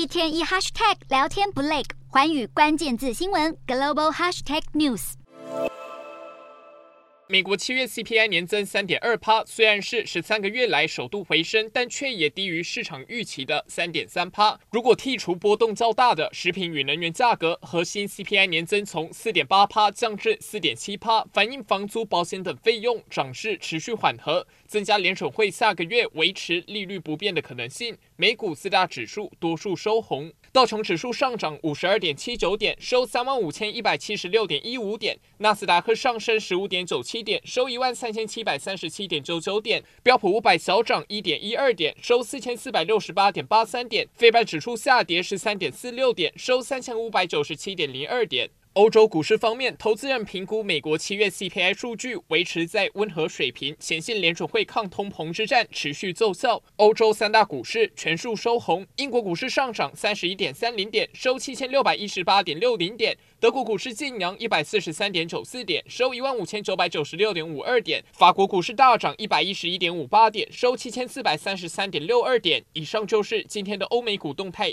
一天一 hashtag 聊天不累，寰宇关键字新闻 global hashtag news。美国七月 CPI 年增三点二趴，虽然是十三个月来首度回升，但却也低于市场预期的三点三趴。如果剔除波动较大的食品与能源价格，核心 CPI 年增从四点八趴降至四点七趴，反映房租、保险等费用涨势持续缓和，增加联准会下个月维持利率不变的可能性。美股四大指数多数收红，道琼指数上涨五十二点七九点，收三万五千一百七十六点一五点；纳斯达克上升十五点九七点，收一万三千七百三十七点九九点；标普五百小涨一点一二点，收四千四百六十八点八三点；非半指数下跌十三点四六点，收三千五百九十七点零二点。欧洲股市方面，投资人评估美国七月 CPI 数据维持在温和水平，显现联准会抗通膨之战持续奏效。欧洲三大股市全数收红，英国股市上涨三十一点三零点，收七千六百一十八点六零点；德国股市劲扬一百四十三点九四点，收一万五千九百九十六点五二点；法国股市大涨一百一十一点五八点，收七千四百三十三点六二点。以上就是今天的欧美股动态。